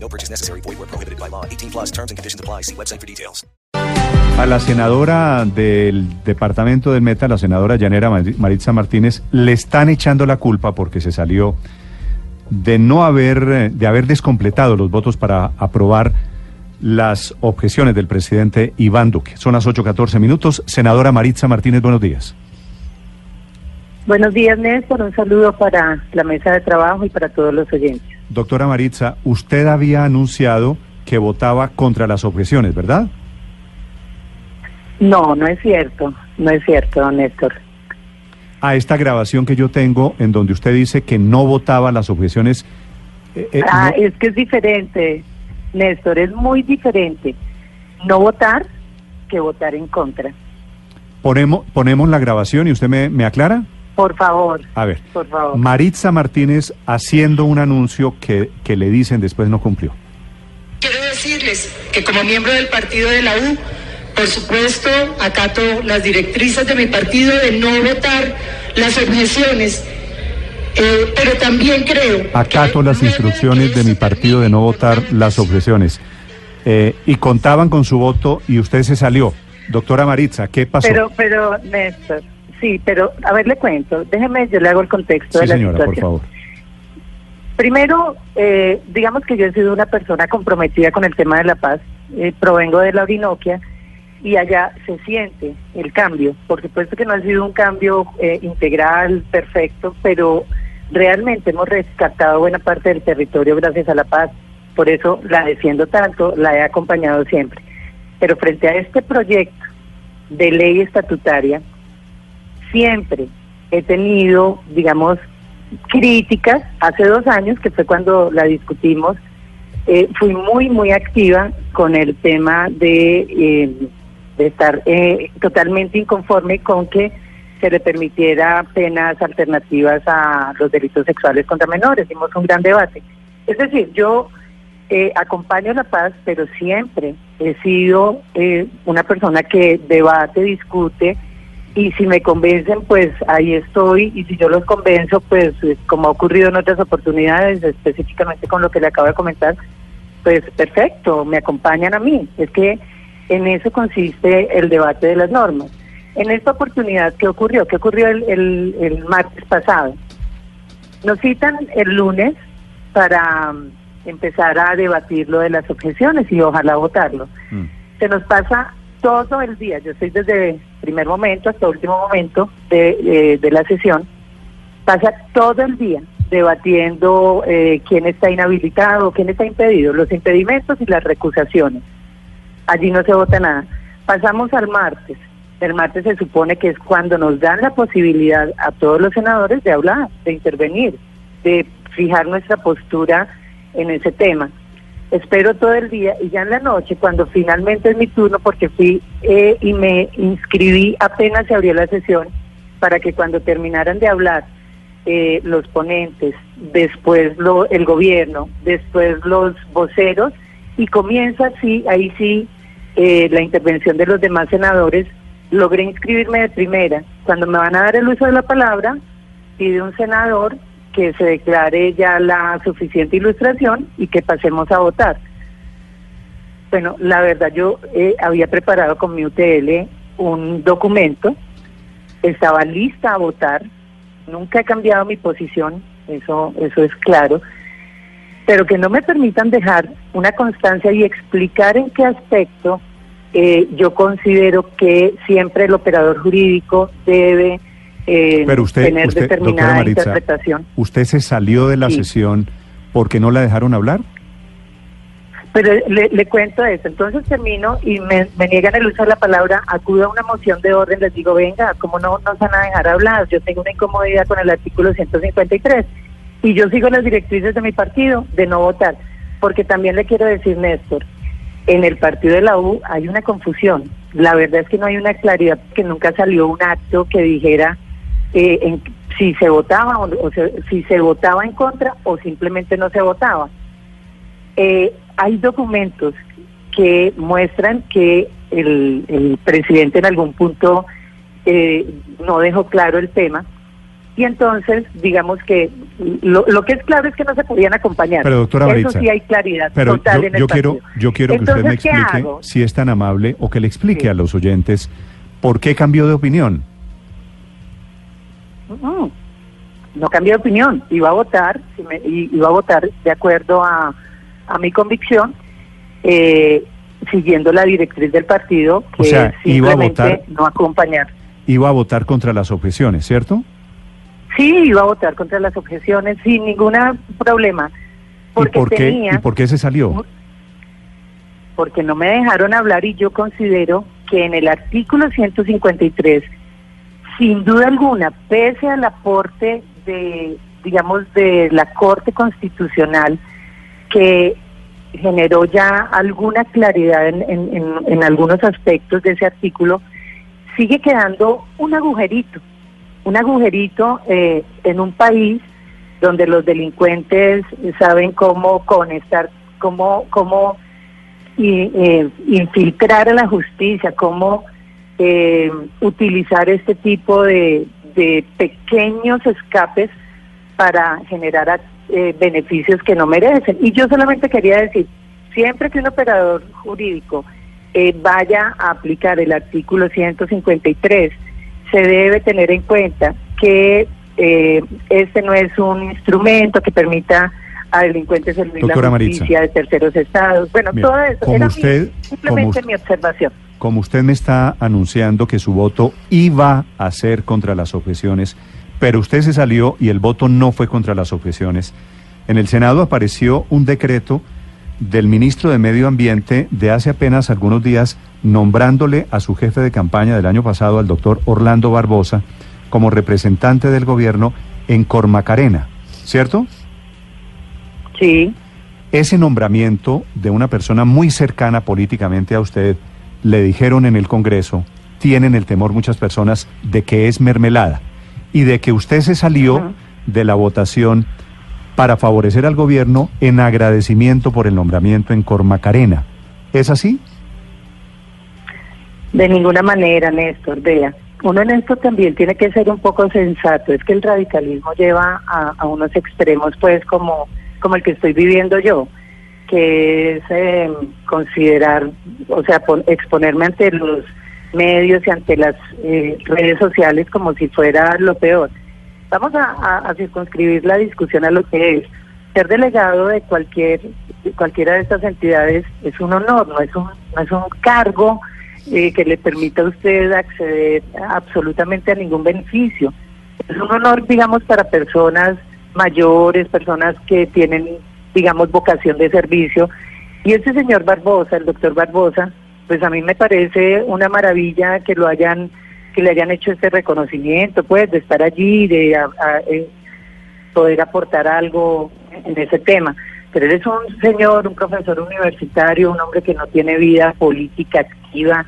No purchase necessary. Void where prohibited by law. 18 plus terms and conditions apply. See website for details. A la senadora del departamento del Meta, la senadora Llanera Mar- Maritza Martínez, le están echando la culpa porque se salió de no haber, de haber descompletado los votos para aprobar las objeciones del presidente Iván Duque. Son las 8.14 minutos. Senadora Maritza Martínez, buenos días. Buenos días, Néstor. Un saludo para la mesa de trabajo y para todos los oyentes. Doctora Maritza, usted había anunciado que votaba contra las objeciones, ¿verdad? No, no es cierto. No es cierto, don Néstor. A esta grabación que yo tengo en donde usted dice que no votaba las objeciones. eh, eh, Ah, no- es que es diferente, Néstor. Es muy diferente no votar que votar en contra. ponemos, ponemos la grabación y usted me, me aclara. Por favor, A ver, por favor. Maritza Martínez haciendo un anuncio que, que le dicen después no cumplió. Quiero decirles que como miembro del partido de la U, por supuesto, acato las directrices de mi partido de no votar las objeciones, eh, pero también creo... Acato las instrucciones de mi partido de no votar las objeciones. Eh, y contaban con su voto y usted se salió. Doctora Maritza, ¿qué pasó? Pero, pero, Néstor, sí, pero, a ver, le cuento. Déjeme, yo le hago el contexto sí, de la señora, por favor. Primero, eh, digamos que yo he sido una persona comprometida con el tema de la paz. Eh, provengo de la Orinoquia y allá se siente el cambio. Por supuesto que no ha sido un cambio eh, integral, perfecto, pero realmente hemos rescatado buena parte del territorio gracias a la paz. Por eso la defiendo tanto, la he acompañado siempre. Pero frente a este proyecto de ley estatutaria, siempre he tenido, digamos, críticas hace dos años, que fue cuando la discutimos, eh, fui muy, muy activa con el tema de, eh, de estar eh, totalmente inconforme con que se le permitiera penas alternativas a los delitos sexuales contra menores. Hicimos un gran debate. Es decir, yo eh, acompaño la paz, pero siempre he sido eh, una persona que debate, discute, y si me convencen, pues ahí estoy, y si yo los convenzo, pues como ha ocurrido en otras oportunidades, específicamente con lo que le acabo de comentar, pues perfecto, me acompañan a mí. Es que en eso consiste el debate de las normas. En esta oportunidad, ¿qué ocurrió? ¿Qué ocurrió el, el, el martes pasado? Nos citan el lunes para mm, empezar a debatir lo de las objeciones y ojalá votarlo. Mm. Se nos pasa todo el día, yo estoy desde primer momento hasta último momento de, eh, de la sesión, pasa todo el día debatiendo eh, quién está inhabilitado, quién está impedido, los impedimentos y las recusaciones. Allí no se vota nada. Pasamos al martes. El martes se supone que es cuando nos dan la posibilidad a todos los senadores de hablar, de intervenir, de fijar nuestra postura en ese tema. Espero todo el día y ya en la noche, cuando finalmente es mi turno, porque fui eh, y me inscribí apenas se abrió la sesión, para que cuando terminaran de hablar eh, los ponentes, después lo, el gobierno, después los voceros, y comienza así, ahí sí, eh, la intervención de los demás senadores, logré inscribirme de primera. Cuando me van a dar el uso de la palabra, pide un senador que se declare ya la suficiente ilustración y que pasemos a votar. Bueno, la verdad yo eh, había preparado con mi UTL un documento, estaba lista a votar, nunca he cambiado mi posición, eso, eso es claro, pero que no me permitan dejar una constancia y explicar en qué aspecto eh, yo considero que siempre el operador jurídico debe eh, Pero usted, tener usted determinada Maritza, interpretación. ¿usted se salió de la Sí. sesión porque no la dejaron hablar? Pero le, le cuento eso, entonces termino y me, me niegan el uso de la palabra, acudo a una moción de orden, les digo, venga, ¿cómo no nos van a dejar hablar? Yo tengo una incomodidad con el artículo 153 y yo sigo las directrices de mi partido de no votar, porque también le quiero decir, Néstor, en el partido de la U hay una confusión. La verdad es que no hay una claridad, que nunca salió un acto que dijera eh, en, si se votaba o, o se- si se votaba en contra o simplemente no se votaba. Eh, hay documentos que muestran que el, el presidente en algún punto eh, no dejó claro el tema y entonces digamos que lo, lo que es claro es que no se podían acompañar. Pero, doctora Eso sí hay claridad Pero total yo, en el yo quiero, yo quiero que usted me Entonces, ¿qué explique, si es tan amable, o que le explique Sí. a los oyentes por qué cambió de opinión. Mm, No cambié de opinión, iba a votar, iba a votar de acuerdo a, a mi convicción, eh, siguiendo la directriz del partido, que O sea, es iba a simplemente votar- no acompañar. Iba a votar contra las objeciones, ¿cierto? Sí, iba a votar contra las objeciones sin ningún problema, ¿Y porque por, qué, tenía, ¿Y por qué se salió? porque no me dejaron hablar y yo considero que en el artículo 153, sin duda alguna, pese al aporte de, digamos, de la Corte Constitucional, que generó ya alguna claridad en, en- en- algunos aspectos de ese artículo, sigue quedando un agujerito, un agujerito eh, en un país donde los delincuentes saben cómo conectar, cómo, cómo eh, infiltrar a la justicia, cómo eh, utilizar este tipo de, de pequeños escapes para generar eh, beneficios que no merecen. Y yo solamente quería decir, siempre que un operador jurídico eh, vaya a aplicar el artículo 153, se debe tener en cuenta que eh, este no es un instrumento que permita a delincuentes Doctora la justicia de terceros estados. Bueno, todo eso como era mi- simplemente como- mi observación. Como usted me está anunciando que su voto iba a ser contra las objeciones, pero usted se salió y el voto no fue contra las objeciones, en el Senado apareció un decreto del ministro de Medio Ambiente de hace apenas algunos días nombrándole a su jefe de campaña del año pasado, al doctor Orlando Barbosa, como representante del gobierno en Cormacarena, ¿cierto? Sí. Ese nombramiento de una persona muy cercana políticamente a usted, le dijeron en el Congreso, tienen el temor muchas personas de que es mermelada y de que usted se salió de la votación para favorecer al gobierno en agradecimiento por el nombramiento en Cormacarena. ¿Es así? De ninguna manera, Néstor, vea. Uno en esto también tiene que ser un poco sensato. Es que el radicalismo lleva a, a unos extremos, pues, como, como el que estoy viviendo yo, que es eh, considerar, o sea, pon- exponerme ante los medios y ante las eh, redes sociales como si fuera lo peor. Vamos a, a- circunscribir la discusión a lo que es. Ser delegado de cualquier cualquiera de estas entidades es un honor, no es un, no es un cargo eh, que le permita a usted acceder absolutamente a ningún beneficio. Es un honor, digamos, para personas mayores, personas que tienen, digamos, vocación de servicio. Y este señor Barbosa, el doctor Barbosa, pues a mí me parece una maravilla que lo hayan que le hayan hecho este reconocimiento, pues, de estar allí, de a- eh, poder aportar algo en ese tema. Pero él es un señor, un profesor universitario, un hombre que no tiene vida política activa.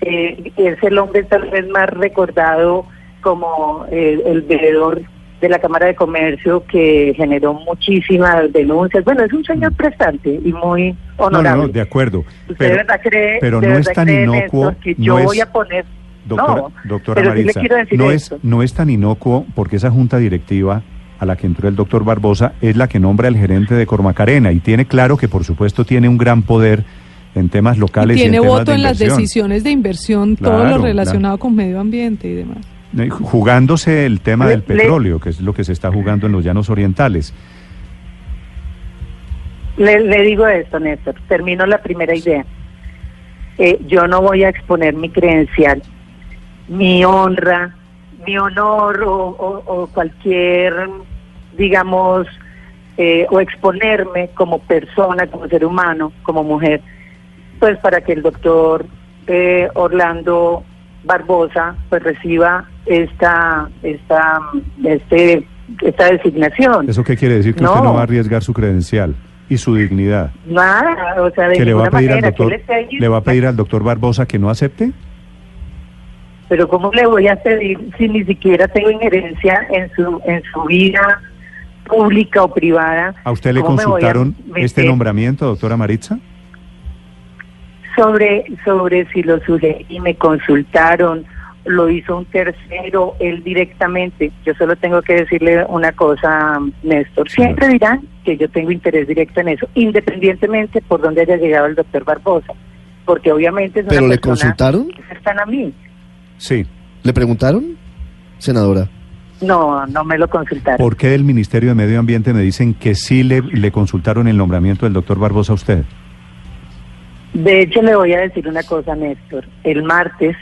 Eh, es el hombre tal vez más recordado como eh, el veedor de la Cámara de Comercio que generó muchísimas denuncias. Bueno, es un señor prestante y muy No, no, honorable. no, de acuerdo. ¿Usted de Pero, verdad cree, pero no es tan inocuo, que no yo es- voy a poner... doctora, no, doctora pero sí le Maritza, quiero decir no, esto. es, no es tan inocuo porque esa junta directiva a la que entró el doctor Barbosa es la que nombra el gerente de Cormacarena y tiene claro que por supuesto tiene un gran poder en temas locales y, tiene en temas voto de en las decisiones de inversión, todo lo relacionado con medio ambiente y demás. Eh, jugándose el tema Le- del le- petróleo, que es lo que se está jugando en los llanos orientales. Le, le digo esto, Néstor, termino la primera idea. Eh, yo no voy a exponer mi credencial, mi honra, mi honor o, o- o cualquier, digamos, eh, o exponerme como persona, como ser humano, como mujer, pues para que el doctor eh, Orlando Barbosa pues reciba esta, esta, este, esta designación. ¿Eso qué quiere decir? Que No. usted no va a arriesgar su credencial. y su dignidad. Nada, o sea, de ¿Que le va a pedir al manera, que doctor, le va a pedir al doctor Barbosa que no acepte? Pero ¿cómo le voy a pedir si ni siquiera tengo injerencia en su en su vida pública o privada? ¿A usted le ¿Cómo me voy a consultaron este nombramiento, doctora Maritza? Sobre, sobre si lo sugerí, me consultaron, lo hizo un tercero, él directamente. Yo solo tengo que decirle una cosa, Néstor. Siempre dirán que yo tengo interés directo en eso, independientemente por dónde haya llegado el doctor Barbosa, porque obviamente es una ¿Pero le persona consultaron? que cercana a mí. Sí. ¿Le preguntaron, senadora? No, no me lo consultaron. ¿Por qué del Ministerio de Medio Ambiente me dicen que sí le, le consultaron el nombramiento del doctor Barbosa a usted? De hecho, le voy a decir una cosa, Néstor. El martes,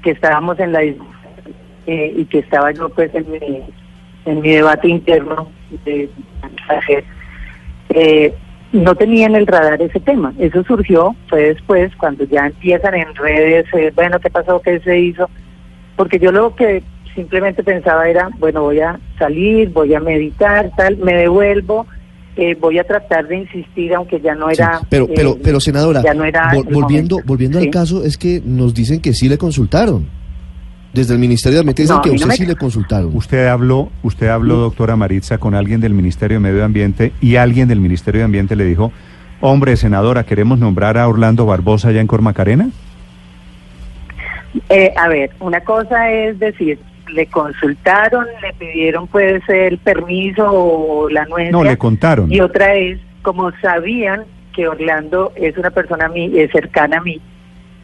que estábamos en la eh, y que estaba yo pues en mi, en mi debate interno de eh, no tenía en el radar ese tema. Eso surgió, fue después, cuando ya empiezan en redes, eh, bueno, ¿qué pasó? ¿Qué se hizo? Porque yo lo que simplemente pensaba era, bueno, voy a salir, voy a meditar, tal, me devuelvo, eh, voy a tratar de insistir, aunque ya no Sí, era... pero, eh, pero, pero senadora, ya no era vol- volviendo, momento. volviendo Sí. al caso, es que nos dicen que sí le consultaron. Desde el Ministerio de Ambiente dicen No, que a no usted me- sí le consultaron. Usted habló, usted habló, doctora Maritza, con alguien del Ministerio de Medio Ambiente y alguien del Ministerio de Ambiente le dijo, hombre, senadora, queremos nombrar a Orlando Barbosa allá en Cormacarena. Eh, a ver, una cosa es decir, le consultaron, le pidieron pues el permiso o la anuencia. No, le contaron. Y otra es, como sabían que Orlando es una persona a mí, es cercana a mí.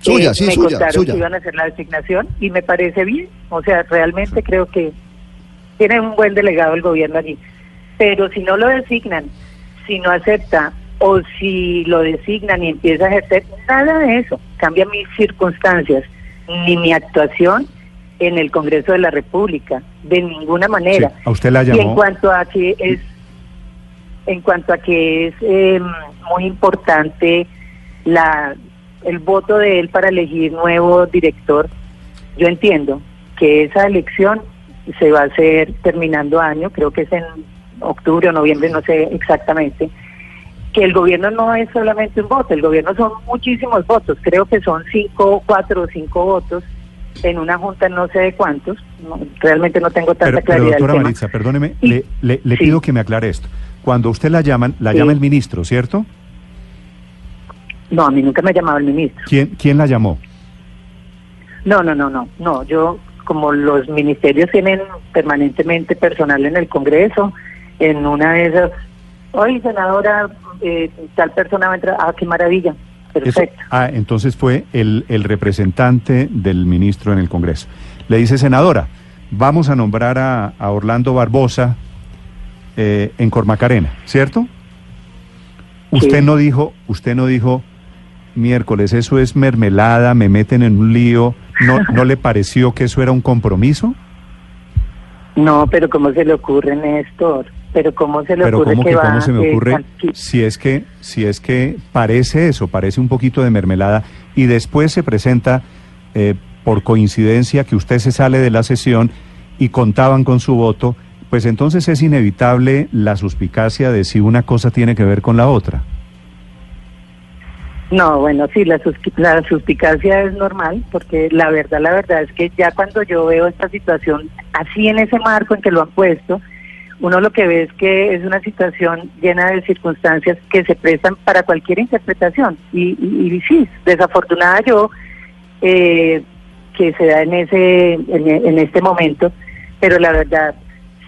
Suya, eh, sí, me suya, contaron suya. que iban a hacer la designación y me parece bien. O sea, realmente creo que tiene un buen delegado el gobierno allí. Pero si no lo designan, si no acepta o si lo designan y empieza a ejercer, nada de eso. Cambia mis circunstancias, ni mi actuación en el Congreso de la República, de ninguna manera. Sí, a usted la Y en llamó. cuanto a que es, en cuanto a que es eh, muy importante la el voto de él para elegir nuevo director, yo entiendo que esa elección se va a hacer terminando año, creo que es en octubre o noviembre, no sé exactamente, que el gobierno no es solamente un voto, el gobierno son muchísimos votos, creo que son cinco, cuatro o cinco votos en una junta no sé de cuántos, no, realmente no tengo tanta Pero, pero, claridad del doctora. Maritza, perdóneme, Y- le, le- le sí. pido que me aclare esto. Cuando usted la llaman, la Sí. llama el ministro, ¿cierto? No, a mí nunca me ha llamado el ministro. ¿Quién, quién la llamó? No, no, no, no, no. Yo, como los ministerios tienen permanentemente personal en el Congreso, en una de esas, oye, senadora, eh, tal persona va a entrar, ah, qué maravilla, Eso- perfecto. ah, entonces fue el, el representante del ministro en el Congreso. Le dice, senadora, vamos a nombrar a, a Orlando Barbosa eh, en Cormacarena, ¿cierto? Usted no dijo, usted no dijo, miércoles, eso es mermelada, me meten en un lío, ¿no, ¿no le pareció que eso era un compromiso? No, pero ¿cómo se le ocurre, Néstor? Pero ¿cómo se le Pero ocurre cómo que que cómo se me ocurre si es que si es que parece eso, parece un poquito de mermelada y después se presenta eh, por coincidencia que usted se sale de la sesión y contaban con su voto, pues entonces es inevitable la suspicacia de si una cosa tiene que ver con la otra. No, bueno, sí, la, la suspicacia es normal, porque la verdad, la verdad es que ya cuando yo veo esta situación así en ese marco en que lo han puesto, uno lo que ve es que es una situación llena de circunstancias que se prestan para cualquier interpretación. Y, y, y sí, desafortunada yo eh, que se da en ese en, en este momento, pero la verdad,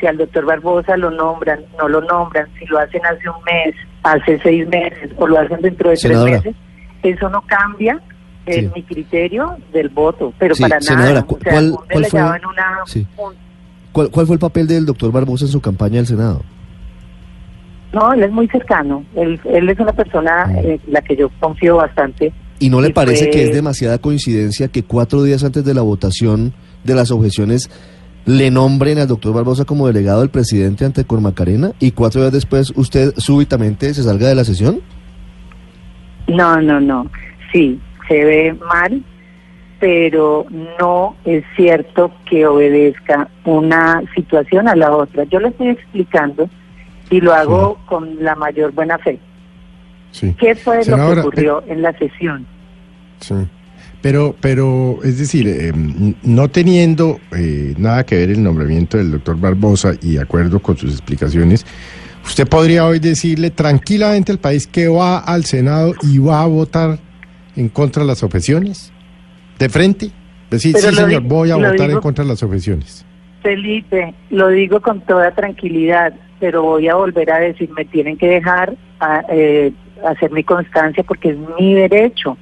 si al doctor Barbosa lo nombran, no lo nombran, si lo hacen hace un mes, hace seis meses o lo hacen dentro de Senadora. tres meses, eso no cambia en Sí. mi criterio del voto, pero Sí, para senadora, nada. ¿cu- O sea, cuál- un cuál fue- en una Sí. un- ¿Cuál, cuál fue el papel del doctor Barbosa en su campaña del Senado? No, él es muy cercano. Él, él es una persona Mm. en la que yo confío bastante. ¿Y no le Y parece fue- que es demasiada coincidencia que cuatro días antes de la votación de las objeciones le nombren al doctor Barbosa como delegado del presidente ante Cormacarena y cuatro días después usted súbitamente se salga de la sesión? No, no, no. Sí, se ve mal, pero no es cierto que obedezca una situación a la otra. Yo le estoy explicando y lo hago con la mayor buena fe. Sí. ¿Qué fue Senadora, lo que ocurrió en la sesión? Sí. Pero, pero, es decir, eh, n- no teniendo eh, nada que ver el nombramiento del doctor Barbosa y de acuerdo con sus explicaciones, usted podría hoy decirle tranquilamente al país que va al Senado y va a votar en contra de las objeciones. ¿De frente? Decir, Pero sí, señor, voy a votar en contra de las objeciones. Felipe, lo digo con toda tranquilidad, pero voy a volver a decir, me tienen que dejar a, eh, hacer mi constancia porque es mi derecho.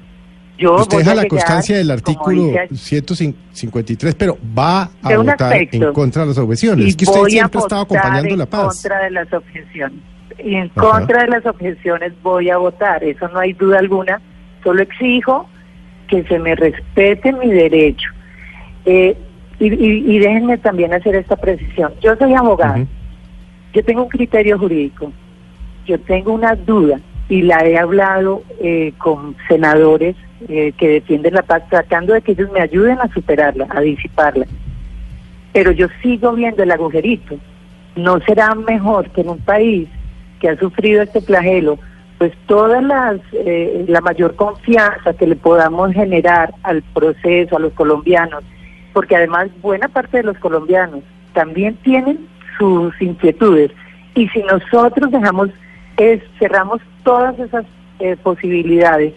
Yo Usted voy deja a la constancia del artículo dice, 153, pero va a votar aspecto. en contra de las objeciones. Es que usted siempre ha estado votar acompañando en la paz. contra de las objeciones. Y en Ajá. contra de las objeciones voy a votar, eso no hay duda alguna. Solo exijo que se me respete mi derecho. Eh, y, y- y déjenme también hacer esta precisión. Yo soy abogada, yo tengo un criterio jurídico, yo tengo una duda y la he hablado eh, con senadores eh, que defienden la paz, tratando de que ellos me ayuden a superarla, a disiparla. Pero yo sigo viendo el agujerito. ¿No será mejor que en un país que ha sufrido este flagelo, pues todas las, eh, la mayor confianza que le podamos generar al proceso, a los colombianos, porque además buena parte de los colombianos también tienen sus inquietudes. Y si nosotros dejamos, cerramos todas esas eh, posibilidades,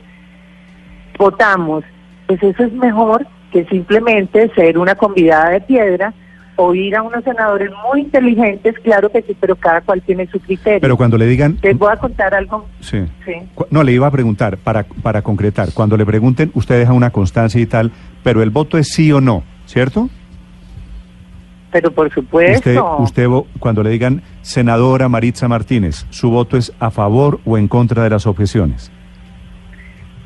votamos, pues eso es mejor que simplemente ser una convidada de piedra o ir a unos senadores muy inteligentes, claro que sí, pero cada cual tiene su criterio. Pero cuando le digan... Les voy a contar algo. Sí. No, le iba a preguntar, para, para concretar, cuando le pregunten, usted deja una constancia y tal, pero el voto es sí o no, ¿cierto? Pero por supuesto. Usted, usted cuando le digan, senadora Maritza Martínez, ¿su voto es a favor o en contra de las objeciones?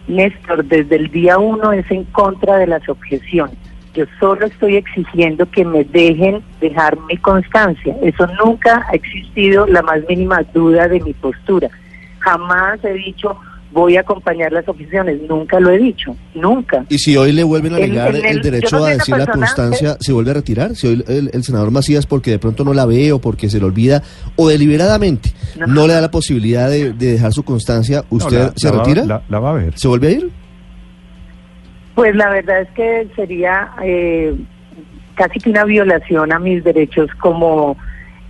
Néstor, desde el día uno es en contra de las objeciones. Yo solo estoy exigiendo que me dejen dejar mi constancia. Eso nunca ha existido la más mínima duda de mi postura. Jamás he dicho voy a acompañar las objeciones. Nunca lo he dicho. Nunca. Y si hoy le vuelven a negar el, el- derecho a decir la constancia, ¿se vuelve a retirar? Si hoy el, el senador Macías, porque de pronto no la ve o porque se le olvida, o deliberadamente No. no, le da la posibilidad de, de dejar su constancia, ¿usted No, la- se la va- retira? la- la va a ver. ¿Se vuelve a ir? Pues la verdad es que sería eh, casi que una violación a mis derechos como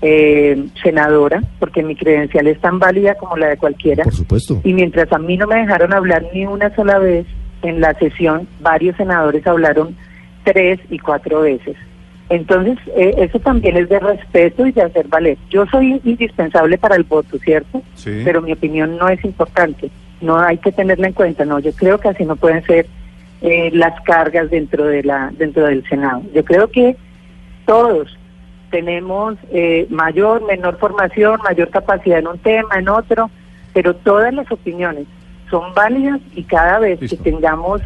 eh, senadora, porque mi credencial es tan válida como la de cualquiera. Por supuesto. Y mientras a mí no me dejaron hablar ni una sola vez en la sesión, varios senadores hablaron tres y cuatro veces. Entonces, eh, eso también es de respeto y de hacer valer. Yo soy indispensable para el voto, ¿cierto? Sí. Pero mi opinión no es importante. No hay que tenerla en cuenta, no. Yo creo que así no pueden ser eh, las cargas dentro de la dentro del Senado. Yo creo que todos tenemos eh, mayor, menor formación, mayor capacidad en un tema, en otro, pero todas las opiniones son válidas y cada vez Listo. que tengamos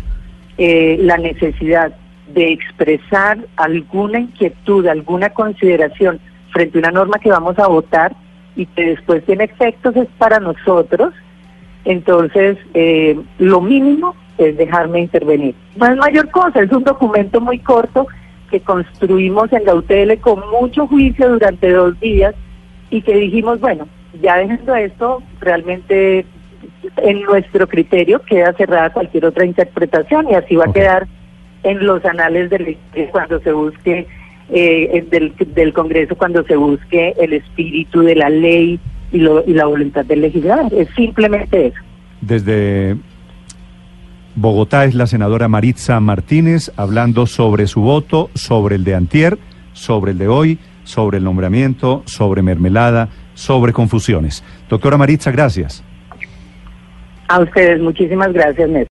eh, la necesidad de expresar alguna inquietud, alguna consideración frente a una norma que vamos a votar y que después tiene efectos es para nosotros, entonces eh, lo mínimo es dejarme intervenir. No es mayor cosa, es un documento muy corto que construimos en la UTL con mucho juicio durante dos días y que dijimos, bueno, ya dejando esto, realmente en nuestro criterio queda cerrada cualquier otra interpretación y así va a quedar en los anales del cuando se busque eh, del, del Congreso cuando se busque el espíritu de la ley y, lo, y la voluntad del legislador. Es simplemente eso. Desde Bogotá es la senadora Maritza Martínez hablando sobre su voto, sobre el de Antier, sobre el de hoy, sobre el nombramiento, sobre mermelada, sobre confusiones. Doctora Maritza, gracias. A ustedes, muchísimas gracias, Néstor.